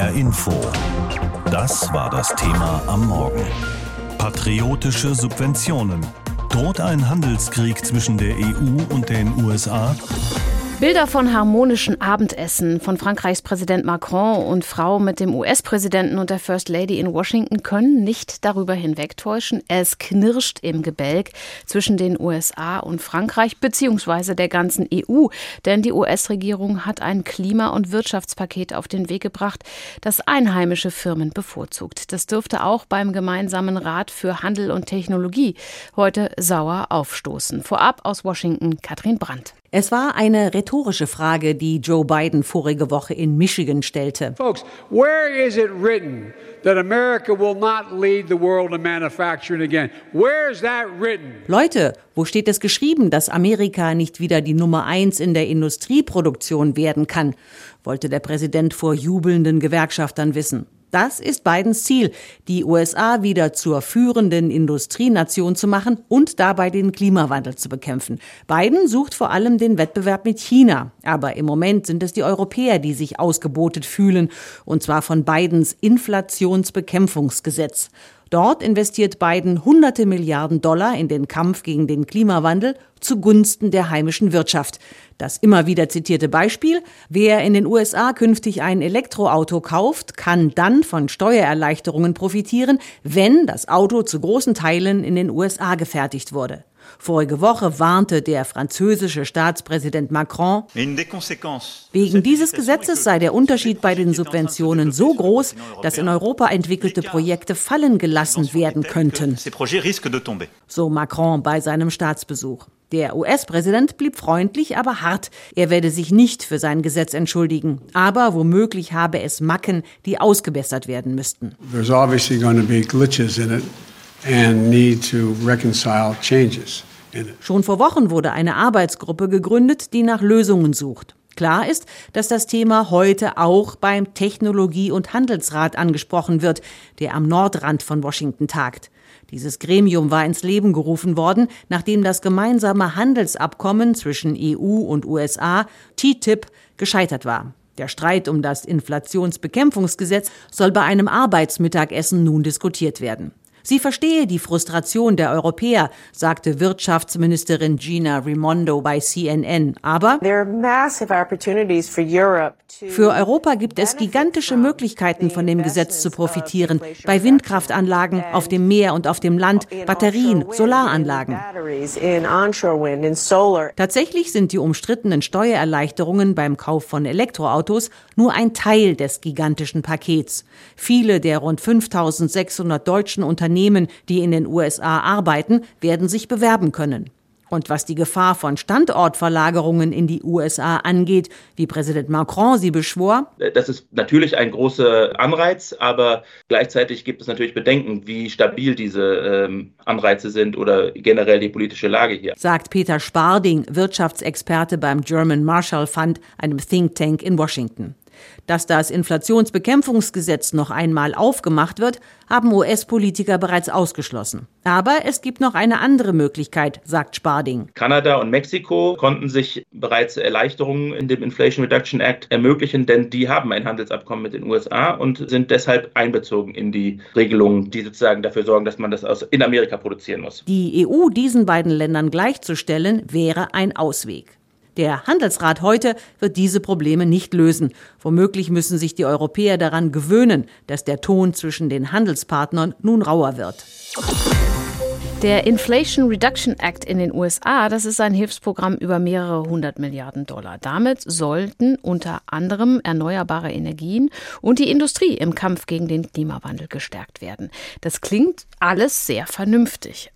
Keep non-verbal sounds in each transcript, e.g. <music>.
HR Info. Das war das Thema am Morgen. Patriotische Subventionen. Droht ein Handelskrieg zwischen der EU und den USA? Bilder von harmonischen Abendessen von Frankreichs Präsident Macron und Frau mit dem US-Präsidenten und der First Lady in Washington können nicht darüber hinwegtäuschen. Es knirscht im Gebälk zwischen den USA und Frankreich beziehungsweise der ganzen EU, denn die US-Regierung hat ein Klima- und Wirtschaftspaket auf den Weg gebracht, das einheimische Firmen bevorzugt. Das dürfte auch beim gemeinsamen Rat für Handel und Technologie heute sauer aufstoßen. Vorab aus Washington Katrin Brandt. Es war eine rhetorische Frage, die Joe Biden vorige Woche in Michigan stellte. Folks, where is it written that America will not lead the world in manufacturing again? Where is that written? Leute, wo steht es geschrieben, dass Amerika nicht wieder die Nummer eins in der Industrieproduktion werden kann? wollte der Präsident vor jubelnden Gewerkschaftern wissen. Das ist Bidens Ziel, die USA wieder zur führenden Industrienation zu machen und dabei den Klimawandel zu bekämpfen. Biden sucht vor allem den Wettbewerb mit China. Aber im Moment sind es die Europäer, die sich ausgebotet fühlen, und zwar von Bidens Inflationsbekämpfungsgesetz. Dort investiert Biden hunderte Milliarden Dollar in den Kampf gegen den Klimawandel zugunsten der heimischen Wirtschaft. Das immer wieder zitierte Beispiel, wer in den USA künftig ein Elektroauto kauft, kann dann von Steuererleichterungen profitieren, wenn das Auto zu großen Teilen in den USA gefertigt wurde. Vorige Woche warnte der französische Staatspräsident Macron, wegen dieses Gesetzes sei der Unterschied bei den Subventionen so groß, dass in Europa entwickelte Projekte fallen gelassen werden könnten. So Macron bei seinem Staatsbesuch. Der US-Präsident blieb freundlich, aber hart. Er werde sich nicht für sein Gesetz entschuldigen. Aber womöglich habe es Macken, die ausgebessert werden müssten. And need to reconcile changes. Schon vor Wochen wurde eine Arbeitsgruppe gegründet, die nach Lösungen sucht. Klar ist, dass das Thema heute auch beim Technologie- und Handelsrat angesprochen wird, der am Nordrand von Washington tagt. Dieses Gremium war ins Leben gerufen worden, nachdem das gemeinsame Handelsabkommen zwischen EU und USA, TTIP, gescheitert war. Der Streit um das Inflationsbekämpfungsgesetz soll bei einem Arbeitsmittagessen nun diskutiert werden. Sie verstehe die Frustration der Europäer, sagte Wirtschaftsministerin Gina Rimondo bei CNN. Aber für Europa gibt es gigantische Möglichkeiten, von dem Gesetz zu profitieren. Bei Windkraftanlagen, auf dem Meer und auf dem Land, Batterien, Solaranlagen. Tatsächlich sind die umstrittenen Steuererleichterungen beim Kauf von Elektroautos nur ein Teil des gigantischen Pakets. Viele der rund 5600 deutschen Unternehmen Unternehmen, die in den USA arbeiten, werden sich bewerben können. Und was die Gefahr von Standortverlagerungen in die USA angeht, wie Präsident Macron sie beschwor. Das ist natürlich ein großer Anreiz, aber gleichzeitig gibt es natürlich Bedenken, wie stabil diese ähm, Anreize sind oder generell die politische Lage hier. Sagt Peter Sparding, Wirtschaftsexperte beim German Marshall Fund, einem Think Tank in Washington. Dass das Inflationsbekämpfungsgesetz noch einmal aufgemacht wird, haben US-Politiker bereits ausgeschlossen. Aber es gibt noch eine andere Möglichkeit, sagt Sparding. Kanada und Mexiko konnten sich bereits Erleichterungen in dem Inflation Reduction Act ermöglichen, denn die haben ein Handelsabkommen mit den USA und sind deshalb einbezogen in die Regelungen, die sozusagen dafür sorgen, dass man das aus in Amerika produzieren muss. Die EU diesen beiden Ländern gleichzustellen, wäre ein Ausweg. Der Handelsrat heute wird diese Probleme nicht lösen. Womöglich müssen sich die Europäer daran gewöhnen, dass der Ton zwischen den Handelspartnern nun rauer wird. Der Inflation Reduction Act in den USA, das ist ein Hilfsprogramm über mehrere hundert Milliarden Dollar. Damit sollten unter anderem erneuerbare Energien und die Industrie im Kampf gegen den Klimawandel gestärkt werden. Das klingt alles sehr vernünftig.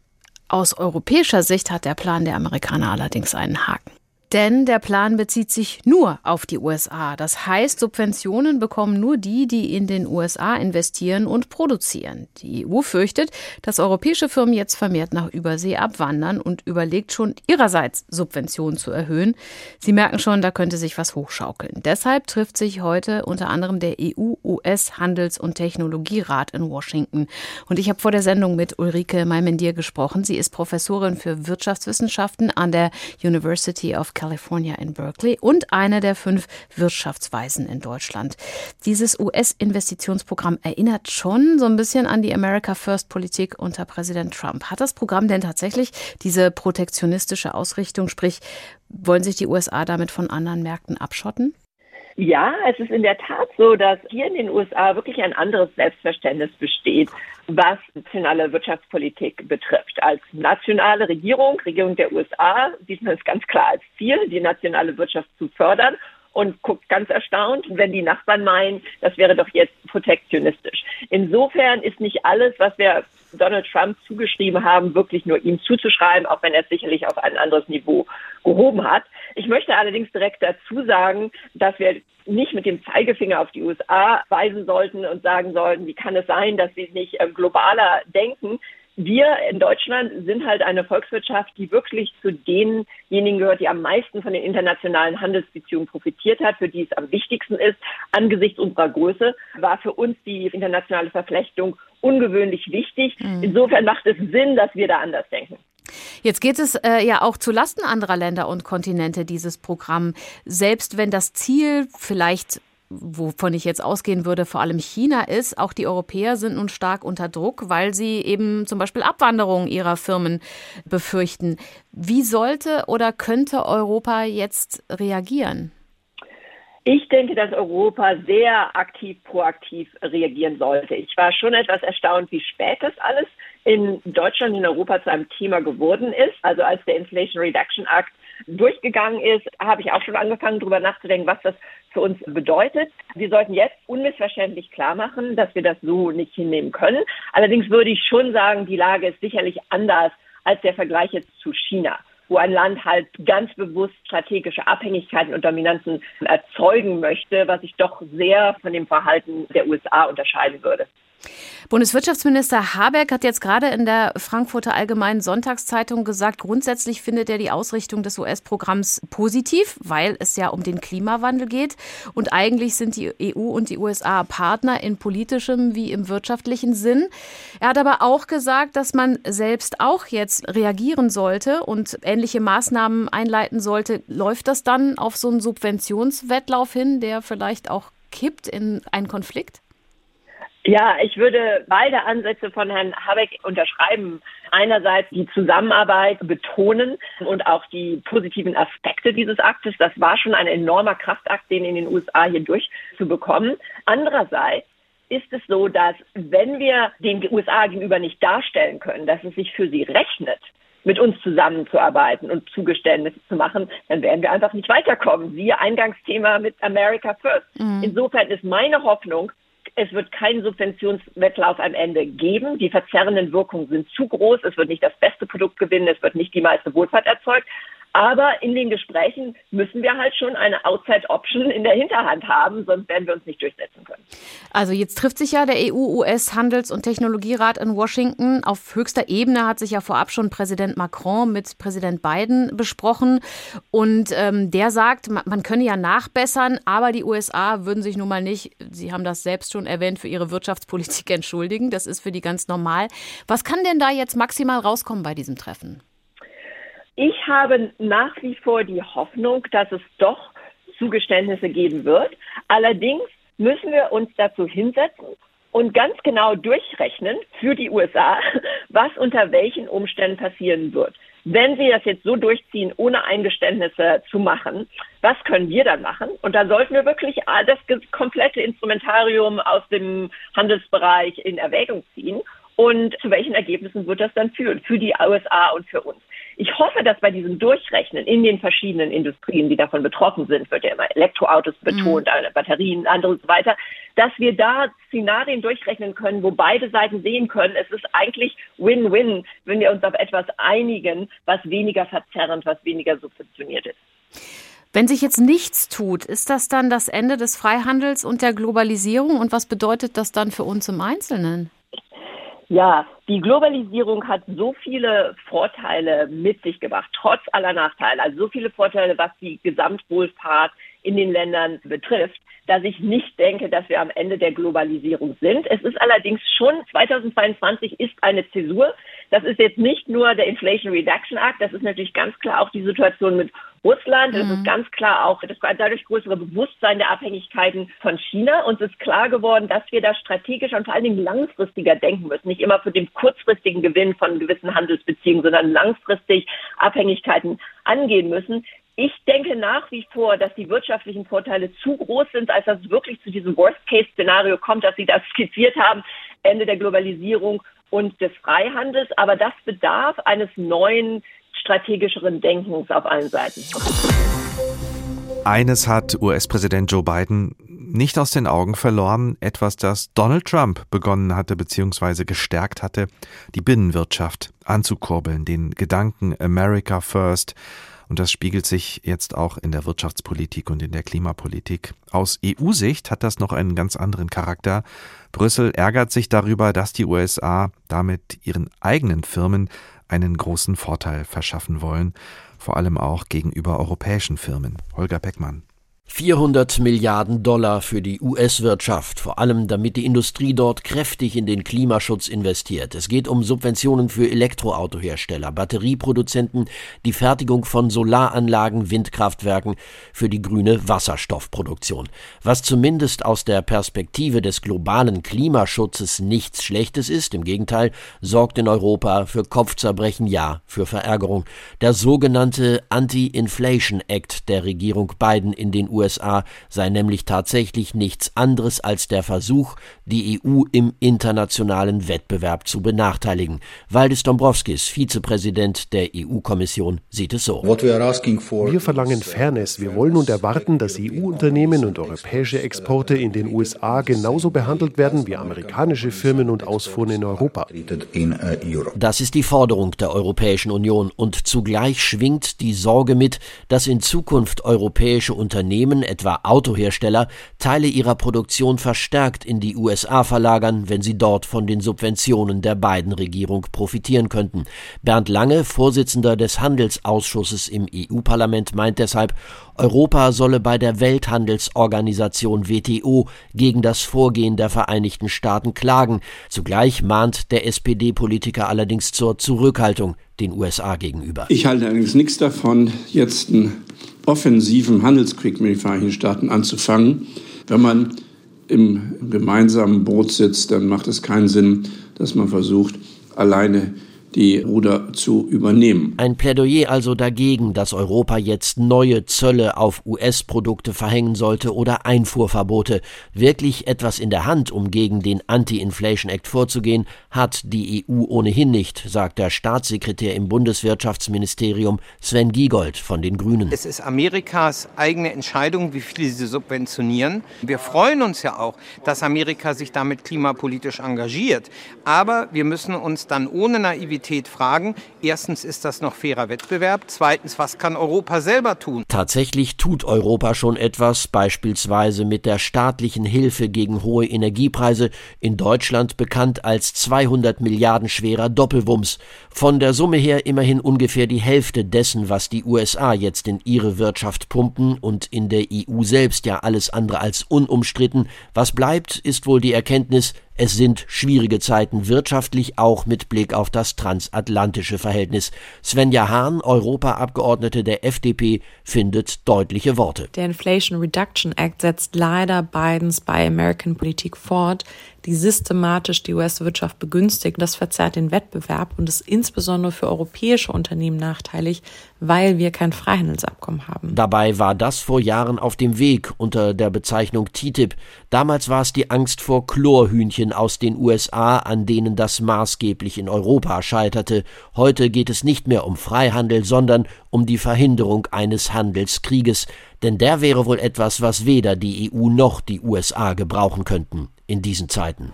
Aus europäischer Sicht hat der Plan der Amerikaner allerdings einen Haken. Denn der Plan bezieht sich nur auf die USA. Das heißt, Subventionen bekommen nur die, die in den USA investieren und produzieren. Die EU fürchtet, dass europäische Firmen jetzt vermehrt nach Übersee abwandern und überlegt schon ihrerseits Subventionen zu erhöhen. Sie merken schon, da könnte sich was hochschaukeln. Deshalb trifft sich heute unter anderem der EU-US-Handels- und Technologierat in Washington. Und ich habe vor der Sendung mit Ulrike Malmendier gesprochen. Sie ist Professorin für Wirtschaftswissenschaften an der University of California California in Berkeley und eine der fünf Wirtschaftsweisen in Deutschland. Dieses US-Investitionsprogramm erinnert schon so ein bisschen an die America First-Politik unter Präsident Trump. Hat das Programm denn tatsächlich diese protektionistische Ausrichtung, sprich, wollen sich die USA damit von anderen Märkten abschotten? Ja, es ist in der Tat so, dass hier in den USA wirklich ein anderes Selbstverständnis besteht, was nationale Wirtschaftspolitik betrifft. Als nationale Regierung, Regierung der USA, sieht man es ganz klar als Ziel, die nationale Wirtschaft zu fördern und guckt ganz erstaunt, wenn die Nachbarn meinen, das wäre doch jetzt protektionistisch. Insofern ist nicht alles, was wir Donald Trump zugeschrieben haben, wirklich nur ihm zuzuschreiben, auch wenn er es sicherlich auf ein anderes Niveau gehoben hat. Ich möchte allerdings direkt dazu sagen, dass wir nicht mit dem Zeigefinger auf die USA weisen sollten und sagen sollten, wie kann es sein, dass sie nicht äh, globaler denken wir in Deutschland sind halt eine Volkswirtschaft, die wirklich zu denjenigen gehört, die am meisten von den internationalen Handelsbeziehungen profitiert hat, für die es am wichtigsten ist. Angesichts unserer Größe war für uns die internationale Verflechtung ungewöhnlich wichtig. Mhm. Insofern macht es Sinn, dass wir da anders denken. Jetzt geht es äh, ja auch zu Lasten anderer Länder und Kontinente, dieses Programm. Selbst wenn das Ziel vielleicht wovon ich jetzt ausgehen würde, vor allem China ist. Auch die Europäer sind nun stark unter Druck, weil sie eben zum Beispiel Abwanderung ihrer Firmen befürchten. Wie sollte oder könnte Europa jetzt reagieren? Ich denke, dass Europa sehr aktiv, proaktiv reagieren sollte. Ich war schon etwas erstaunt, wie spät das alles in Deutschland, in Europa zu einem Thema geworden ist. Also als der Inflation Reduction Act durchgegangen ist, habe ich auch schon angefangen, darüber nachzudenken, was das für uns bedeutet. Wir sollten jetzt unmissverständlich klar machen, dass wir das so nicht hinnehmen können. Allerdings würde ich schon sagen, die Lage ist sicherlich anders als der Vergleich jetzt zu China wo ein Land halt ganz bewusst strategische Abhängigkeiten und Dominanzen erzeugen möchte, was sich doch sehr von dem Verhalten der USA unterscheiden würde. Bundeswirtschaftsminister Habeck hat jetzt gerade in der Frankfurter Allgemeinen Sonntagszeitung gesagt, grundsätzlich findet er die Ausrichtung des US-Programms positiv, weil es ja um den Klimawandel geht. Und eigentlich sind die EU und die USA Partner in politischem wie im wirtschaftlichen Sinn. Er hat aber auch gesagt, dass man selbst auch jetzt reagieren sollte und ähnliche Maßnahmen einleiten sollte. Läuft das dann auf so einen Subventionswettlauf hin, der vielleicht auch kippt in einen Konflikt? Ja, ich würde beide Ansätze von Herrn Habeck unterschreiben. Einerseits die Zusammenarbeit betonen und auch die positiven Aspekte dieses Aktes. Das war schon ein enormer Kraftakt, den in den USA hier durchzubekommen. Andererseits ist es so, dass wenn wir den USA gegenüber nicht darstellen können, dass es sich für sie rechnet, mit uns zusammenzuarbeiten und Zugeständnisse zu machen, dann werden wir einfach nicht weiterkommen. Siehe Eingangsthema mit America First. Mhm. Insofern ist meine Hoffnung, es wird keinen Subventionswettlauf am Ende geben. Die verzerrenden Wirkungen sind zu groß. Es wird nicht das beste Produkt gewinnen. Es wird nicht die meiste Wohlfahrt erzeugt. Aber in den Gesprächen müssen wir halt schon eine Outside-Option in der Hinterhand haben, sonst werden wir uns nicht durchsetzen können. Also jetzt trifft sich ja der EU-US-Handels- und Technologierat in Washington. Auf höchster Ebene hat sich ja vorab schon Präsident Macron mit Präsident Biden besprochen. Und ähm, der sagt, man könne ja nachbessern, aber die USA würden sich nun mal nicht, Sie haben das selbst schon erwähnt, für ihre Wirtschaftspolitik <laughs> entschuldigen. Das ist für die ganz normal. Was kann denn da jetzt maximal rauskommen bei diesem Treffen? Ich habe nach wie vor die Hoffnung, dass es doch Zugeständnisse geben wird. Allerdings müssen wir uns dazu hinsetzen und ganz genau durchrechnen für die USA, <laughs> was unter welchen Umständen passieren wird. Wenn sie das jetzt so durchziehen, ohne Eingeständnisse zu machen, was können wir dann machen? Und da sollten wir wirklich das komplette Instrumentarium aus dem Handelsbereich in Erwägung ziehen. Und zu welchen Ergebnissen wird das dann führen? Für die USA und für uns. Ich hoffe, dass bei diesem Durchrechnen in den verschiedenen Industrien, die davon betroffen sind, wird ja immer Elektroautos betont, mhm. Batterien, andere und so weiter, dass wir da Szenarien durchrechnen können, wo beide Seiten sehen können, es ist eigentlich Win-Win, wenn wir uns auf etwas einigen, was weniger verzerrend, was weniger subventioniert ist. Wenn sich jetzt nichts tut, ist das dann das Ende des Freihandels und der Globalisierung? Und was bedeutet das dann für uns im Einzelnen? Ja, die Globalisierung hat so viele Vorteile mit sich gebracht, trotz aller Nachteile. Also so viele Vorteile, was die Gesamtwohlfahrt in den Ländern betrifft, dass ich nicht denke, dass wir am Ende der Globalisierung sind. Es ist allerdings schon 2022 ist eine Zäsur. Das ist jetzt nicht nur der Inflation Reduction Act, das ist natürlich ganz klar auch die Situation mit Russland. Es ist mhm. ganz klar auch das dadurch größere Bewusstsein der Abhängigkeiten von China. Uns ist klar geworden, dass wir da strategischer und vor allen Dingen langfristiger denken müssen. Nicht immer für den kurzfristigen Gewinn von gewissen Handelsbeziehungen, sondern langfristig Abhängigkeiten angehen müssen. Ich denke nach wie vor, dass die wirtschaftlichen Vorteile zu groß sind, als dass es wirklich zu diesem Worst-Case-Szenario kommt, dass Sie das <laughs> skizziert haben, Ende der Globalisierung und des Freihandels. Aber das bedarf eines neuen, strategischeren Denkens auf allen Seiten. Eines hat US-Präsident Joe Biden nicht aus den Augen verloren, etwas, das Donald Trump begonnen hatte bzw. gestärkt hatte, die Binnenwirtschaft anzukurbeln, den Gedanken America First und das spiegelt sich jetzt auch in der Wirtschaftspolitik und in der Klimapolitik. Aus EU-Sicht hat das noch einen ganz anderen Charakter. Brüssel ärgert sich darüber, dass die USA damit ihren eigenen Firmen einen großen Vorteil verschaffen wollen, vor allem auch gegenüber europäischen Firmen. Holger Beckmann. 400 Milliarden Dollar für die US-Wirtschaft, vor allem damit die Industrie dort kräftig in den Klimaschutz investiert. Es geht um Subventionen für Elektroautohersteller, Batterieproduzenten, die Fertigung von Solaranlagen, Windkraftwerken, für die grüne Wasserstoffproduktion. Was zumindest aus der Perspektive des globalen Klimaschutzes nichts Schlechtes ist, im Gegenteil, sorgt in Europa für Kopfzerbrechen, ja, für Verärgerung. Der sogenannte Anti-Inflation Act der Regierung Biden in den USA sei nämlich tatsächlich nichts anderes als der Versuch, die EU im internationalen Wettbewerb zu benachteiligen. Waldis Dombrovskis, Vizepräsident der EU-Kommission, sieht es so. Wir verlangen Fairness. Wir wollen und erwarten, dass EU-Unternehmen und europäische Exporte in den USA genauso behandelt werden wie amerikanische Firmen und Ausfuhren in Europa. Das ist die Forderung der Europäischen Union und zugleich schwingt die Sorge mit, dass in Zukunft europäische Unternehmen Unternehmen, etwa Autohersteller, Teile ihrer Produktion verstärkt in die USA verlagern, wenn sie dort von den Subventionen der beiden Regierung profitieren könnten. Bernd Lange, Vorsitzender des Handelsausschusses im EU-Parlament, meint deshalb, Europa solle bei der Welthandelsorganisation WTO gegen das Vorgehen der Vereinigten Staaten klagen. Zugleich mahnt der SPD-Politiker allerdings zur Zurückhaltung den USA gegenüber. Ich halte allerdings nichts davon, jetzt einen offensiven Handelskrieg mit den Vereinigten Staaten anzufangen. Wenn man im gemeinsamen Boot sitzt, dann macht es keinen Sinn, dass man versucht, alleine die Ruder zu übernehmen. Ein Plädoyer also dagegen, dass Europa jetzt neue Zölle auf US-Produkte verhängen sollte oder Einfuhrverbote. Wirklich etwas in der Hand, um gegen den Anti-Inflation Act vorzugehen, hat die EU ohnehin nicht, sagt der Staatssekretär im Bundeswirtschaftsministerium Sven Giegold von den Grünen. Es ist Amerikas eigene Entscheidung, wie viel sie subventionieren. Wir freuen uns ja auch, dass Amerika sich damit klimapolitisch engagiert. Aber wir müssen uns dann ohne Naivität fragen. Erstens ist das noch fairer Wettbewerb. Zweitens, was kann Europa selber tun? Tatsächlich tut Europa schon etwas, beispielsweise mit der staatlichen Hilfe gegen hohe Energiepreise, in Deutschland bekannt als 200 Milliarden schwerer Doppelwumms. Von der Summe her immerhin ungefähr die Hälfte dessen, was die USA jetzt in ihre Wirtschaft pumpen und in der EU selbst ja alles andere als unumstritten. Was bleibt, ist wohl die Erkenntnis, es sind schwierige Zeiten wirtschaftlich, auch mit Blick auf das transatlantische Verhältnis. Svenja Hahn, Europaabgeordnete der FDP, findet deutliche Worte. Der Inflation Reduction Act setzt leider Bidens Buy American Politik fort, die systematisch die US-Wirtschaft begünstigt. Das verzerrt den Wettbewerb und ist insbesondere für europäische Unternehmen nachteilig, weil wir kein Freihandelsabkommen haben. Dabei war das vor Jahren auf dem Weg unter der Bezeichnung TTIP. Damals war es die Angst vor Chlorhühnchen aus den USA, an denen das maßgeblich in Europa scheiterte. Heute geht es nicht mehr um Freihandel, sondern um die Verhinderung eines Handelskrieges, denn der wäre wohl etwas, was weder die EU noch die USA gebrauchen könnten in diesen Zeiten.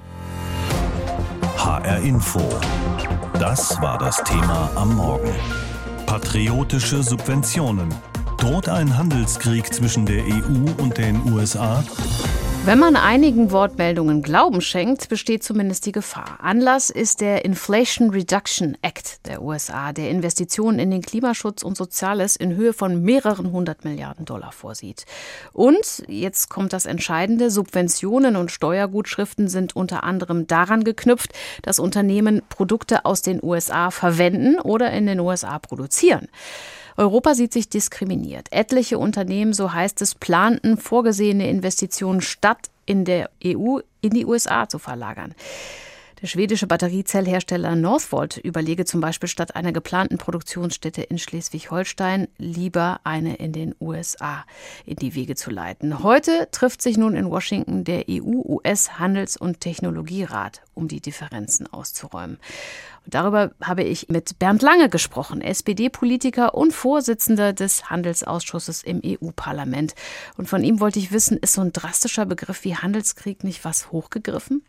HR Info. Das war das Thema am Morgen. Patriotische Subventionen. Droht ein Handelskrieg zwischen der EU und den USA? Wenn man einigen Wortmeldungen Glauben schenkt, besteht zumindest die Gefahr. Anlass ist der Inflation Reduction Act der USA, der Investitionen in den Klimaschutz und Soziales in Höhe von mehreren hundert Milliarden Dollar vorsieht. Und, jetzt kommt das Entscheidende, Subventionen und Steuergutschriften sind unter anderem daran geknüpft, dass Unternehmen Produkte aus den USA verwenden oder in den USA produzieren. Europa sieht sich diskriminiert. Etliche Unternehmen, so heißt es, planten vorgesehene Investitionen statt in der EU in die USA zu verlagern. Der schwedische Batteriezellhersteller Northvolt überlege zum Beispiel statt einer geplanten Produktionsstätte in Schleswig-Holstein lieber eine in den USA in die Wege zu leiten. Heute trifft sich nun in Washington der EU-US-Handels- und Technologierat, um die Differenzen auszuräumen. Und darüber habe ich mit Bernd Lange gesprochen, SPD-Politiker und Vorsitzender des Handelsausschusses im EU-Parlament. Und von ihm wollte ich wissen, ist so ein drastischer Begriff wie Handelskrieg nicht was hochgegriffen?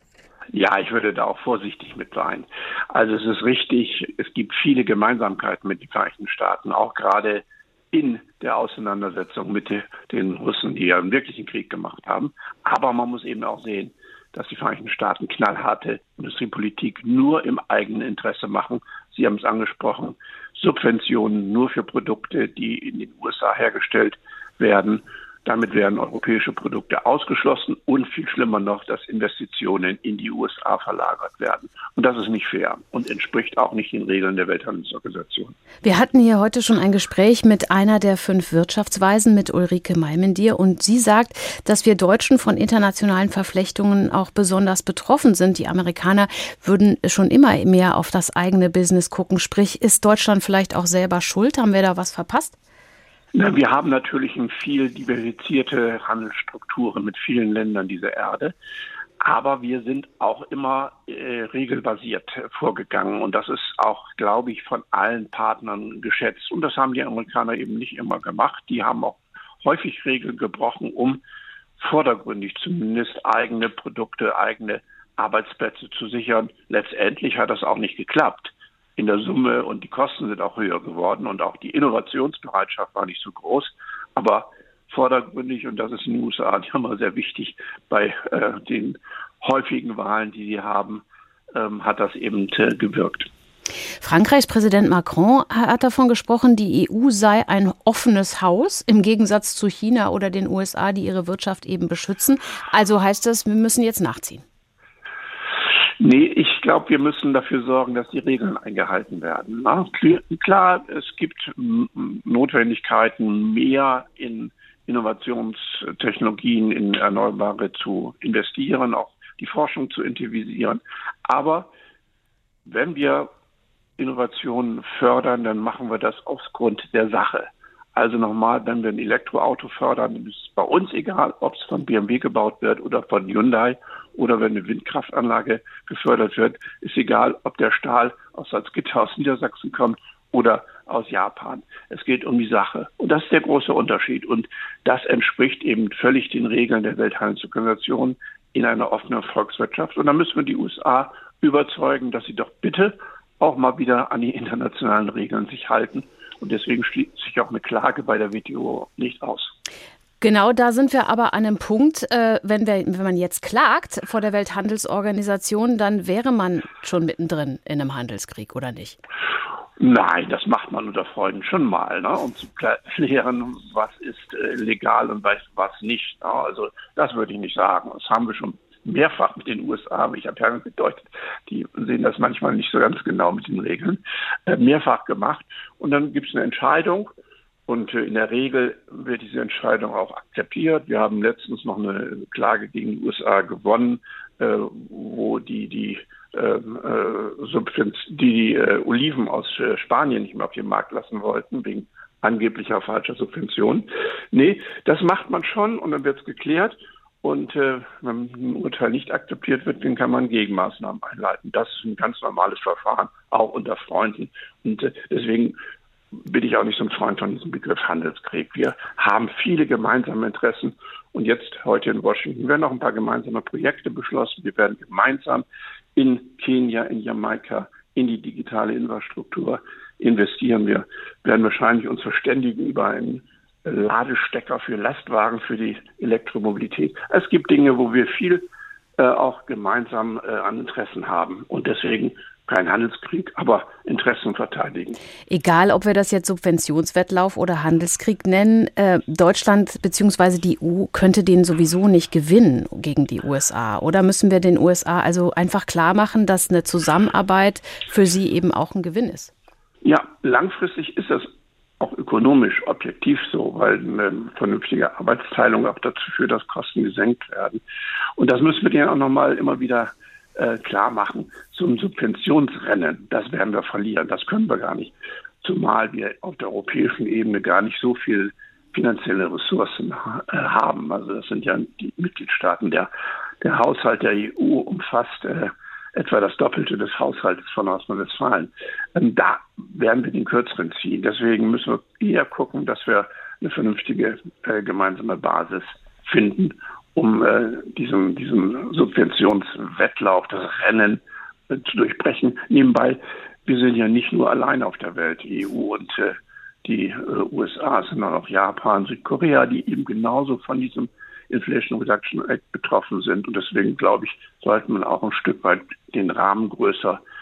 Ja, ich würde da auch vorsichtig mit sein. Also es ist richtig, es gibt viele Gemeinsamkeiten mit den Vereinigten Staaten, auch gerade in der Auseinandersetzung mit den Russen, die ja einen wirklichen Krieg gemacht haben. Aber man muss eben auch sehen, dass die Vereinigten Staaten knallharte Industriepolitik nur im eigenen Interesse machen. Sie haben es angesprochen, Subventionen nur für Produkte, die in den USA hergestellt werden damit werden europäische Produkte ausgeschlossen und viel schlimmer noch, dass Investitionen in die USA verlagert werden. Und das ist nicht fair und entspricht auch nicht den Regeln der Welthandelsorganisation. Wir hatten hier heute schon ein Gespräch mit einer der fünf Wirtschaftsweisen, mit Ulrike Maimendier. Und sie sagt, dass wir Deutschen von internationalen Verflechtungen auch besonders betroffen sind. Die Amerikaner würden schon immer mehr auf das eigene Business gucken. Sprich, ist Deutschland vielleicht auch selber schuld? Haben wir da was verpasst? Na, wir haben natürlich viel diversifizierte Handelsstrukturen mit vielen Ländern dieser Erde. Aber wir sind auch immer äh, regelbasiert vorgegangen. Und das ist auch, glaube ich, von allen Partnern geschätzt. Und das haben die Amerikaner eben nicht immer gemacht. Die haben auch häufig Regeln gebrochen, um vordergründig zumindest eigene Produkte, eigene Arbeitsplätze zu sichern. Letztendlich hat das auch nicht geklappt in der Summe und die Kosten sind auch höher geworden und auch die Innovationsbereitschaft war nicht so groß. Aber vordergründig, und das ist in den USA immer <laughs> sehr wichtig, bei äh, den häufigen Wahlen, die sie haben, ähm, hat das eben äh, gewirkt. Frankreichs Präsident Macron hat davon gesprochen, die EU sei ein offenes Haus im Gegensatz zu China oder den USA, die ihre Wirtschaft eben beschützen. Also heißt das, wir müssen jetzt nachziehen. Nee, ich glaube, wir müssen dafür sorgen, dass die Regeln eingehalten werden. Na, klar, es gibt Notwendigkeiten, mehr in Innovationstechnologien, in Erneuerbare zu investieren, auch die Forschung zu intensivieren. Aber wenn wir Innovationen fördern, dann machen wir das aufgrund der Sache. Also nochmal, wenn wir ein Elektroauto fördern, ist es bei uns egal, ob es von BMW gebaut wird oder von Hyundai oder wenn eine Windkraftanlage gefördert wird, ist egal, ob der Stahl aus Salzgitter aus Niedersachsen kommt oder aus Japan. Es geht um die Sache. Und das ist der große Unterschied. Und das entspricht eben völlig den Regeln der Welthandelsorganisation in einer offenen Volkswirtschaft. Und da müssen wir die USA überzeugen, dass sie doch bitte auch mal wieder an die internationalen Regeln sich halten und deswegen schließt sich auch eine Klage bei der WTO nicht aus. Genau, da sind wir aber an einem Punkt, äh, wenn, wir, wenn man jetzt klagt vor der Welthandelsorganisation, dann wäre man schon mittendrin in einem Handelskrieg, oder nicht? Nein, das macht man unter Freunden schon mal, ne? um zu klären, was ist äh, legal und was, nicht. Ne? Also das würde ich nicht sagen. Das haben wir schon mehrfach mit den USA, ich habe ja gedeutet, die sehen das manchmal nicht so ganz genau mit den Regeln, äh, mehrfach gemacht. Und dann gibt es eine Entscheidung und äh, in der Regel wird diese Entscheidung auch akzeptiert. Wir haben letztens noch eine Klage gegen die USA gewonnen, äh, wo die die ähm, äh, die, Oliven aus Spanien nicht mehr auf den Markt lassen wollten, wegen angeblicher falscher Subventionen. Nee, das macht man schon und dann wird es geklärt. Und äh, wenn ein Urteil nicht akzeptiert wird, dann kann man Gegenmaßnahmen einleiten. Das ist ein ganz normales Verfahren, auch unter Freunden. Und äh, deswegen bin ich auch nicht so ein Freund von diesem Begriff Handelskrieg. Wir haben viele gemeinsame Interessen. Und jetzt heute in Washington werden auch ein paar gemeinsame Projekte beschlossen. Wir werden gemeinsam in Kenia, in Jamaika, in die digitale Infrastruktur investieren. Wir werden wahrscheinlich uns verständigen über einen Ladestecker für Lastwagen, für die Elektromobilität. Es gibt Dinge, wo wir viel äh, auch gemeinsam äh, an Interessen haben und deswegen kein Handelskrieg, aber Interessen verteidigen. Egal, ob wir das jetzt Subventionswettlauf oder Handelskrieg nennen, äh, Deutschland bzw. die EU könnte den sowieso nicht gewinnen gegen die USA. Oder müssen wir den USA also einfach klar machen, dass eine Zusammenarbeit für sie eben auch ein Gewinn ist? Ja, langfristig ist das auch ökonomisch objektiv so, weil eine vernünftige Arbeitsteilung auch dazu führt, dass Kosten gesenkt werden. Und das müssen wir denen auch nochmal immer wieder äh, klar machen. Ein Subventionsrennen, das werden wir verlieren. Das können wir gar nicht. Zumal wir auf der europäischen Ebene gar nicht so viel finanzielle Ressourcen äh, haben. Also das sind ja die Mitgliedstaaten. Der, der Haushalt der EU umfasst äh, etwa das Doppelte des Haushaltes von Nordrhein-Westfalen. Ähm, da werden wir den kürzeren ziehen. Deswegen müssen wir eher gucken, dass wir eine vernünftige äh, gemeinsame Basis finden, um äh, diesen, diesen Subventionswettlauf, das Rennen äh, zu durchbrechen. Nebenbei, wir sind ja nicht nur allein auf der Welt, die EU und äh, die äh, USA, sondern auch Japan, Südkorea, die eben genauso von diesem Inflation Reduction Act betroffen sind. Und deswegen glaube ich, sollte man auch ein Stück weit den Rahmen größer äh,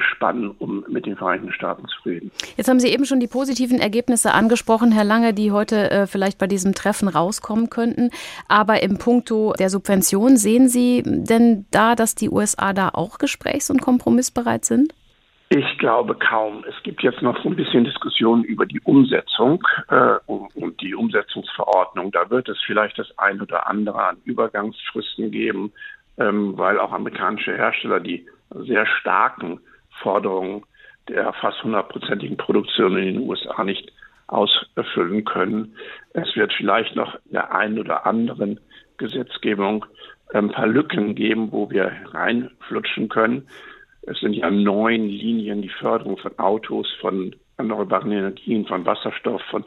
spannen, um mit den Vereinigten Staaten zu reden. Jetzt haben Sie eben schon die positiven Ergebnisse angesprochen, Herr Lange, die heute äh, vielleicht bei diesem Treffen rauskommen könnten. Aber im Punkto der Subvention sehen Sie denn da, dass die USA da auch gesprächs- und kompromissbereit sind? Ich glaube kaum. Es gibt jetzt noch so ein bisschen Diskussion über die Umsetzung äh, und die Umsetzungsverordnung. Da wird es vielleicht das ein oder andere an Übergangsfristen geben, ähm, weil auch amerikanische Hersteller die sehr starken Forderungen der fast hundertprozentigen Produktion in den USA nicht ausfüllen können. Es wird vielleicht noch in der einen oder anderen Gesetzgebung ein paar Lücken geben, wo wir reinflutschen können. Es sind ja neun Linien, die Förderung von Autos, von erneuerbaren Energien, von Wasserstoff, von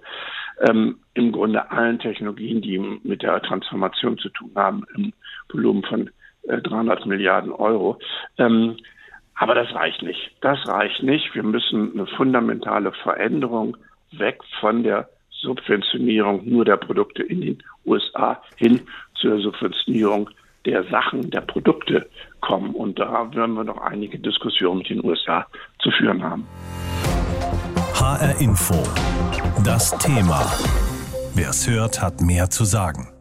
ähm, im Grunde allen Technologien, die mit der Transformation zu tun haben, im Volumen von 300 Milliarden Euro. Ähm, aber das reicht nicht. Das reicht nicht. Wir müssen eine fundamentale Veränderung weg von der Subventionierung nur der Produkte in den USA hin zur Subventionierung der Sachen, der Produkte kommen. Und da werden wir noch einige Diskussionen mit den USA zu führen haben. HR Info. Das Thema. Wer es hört, hat mehr zu sagen.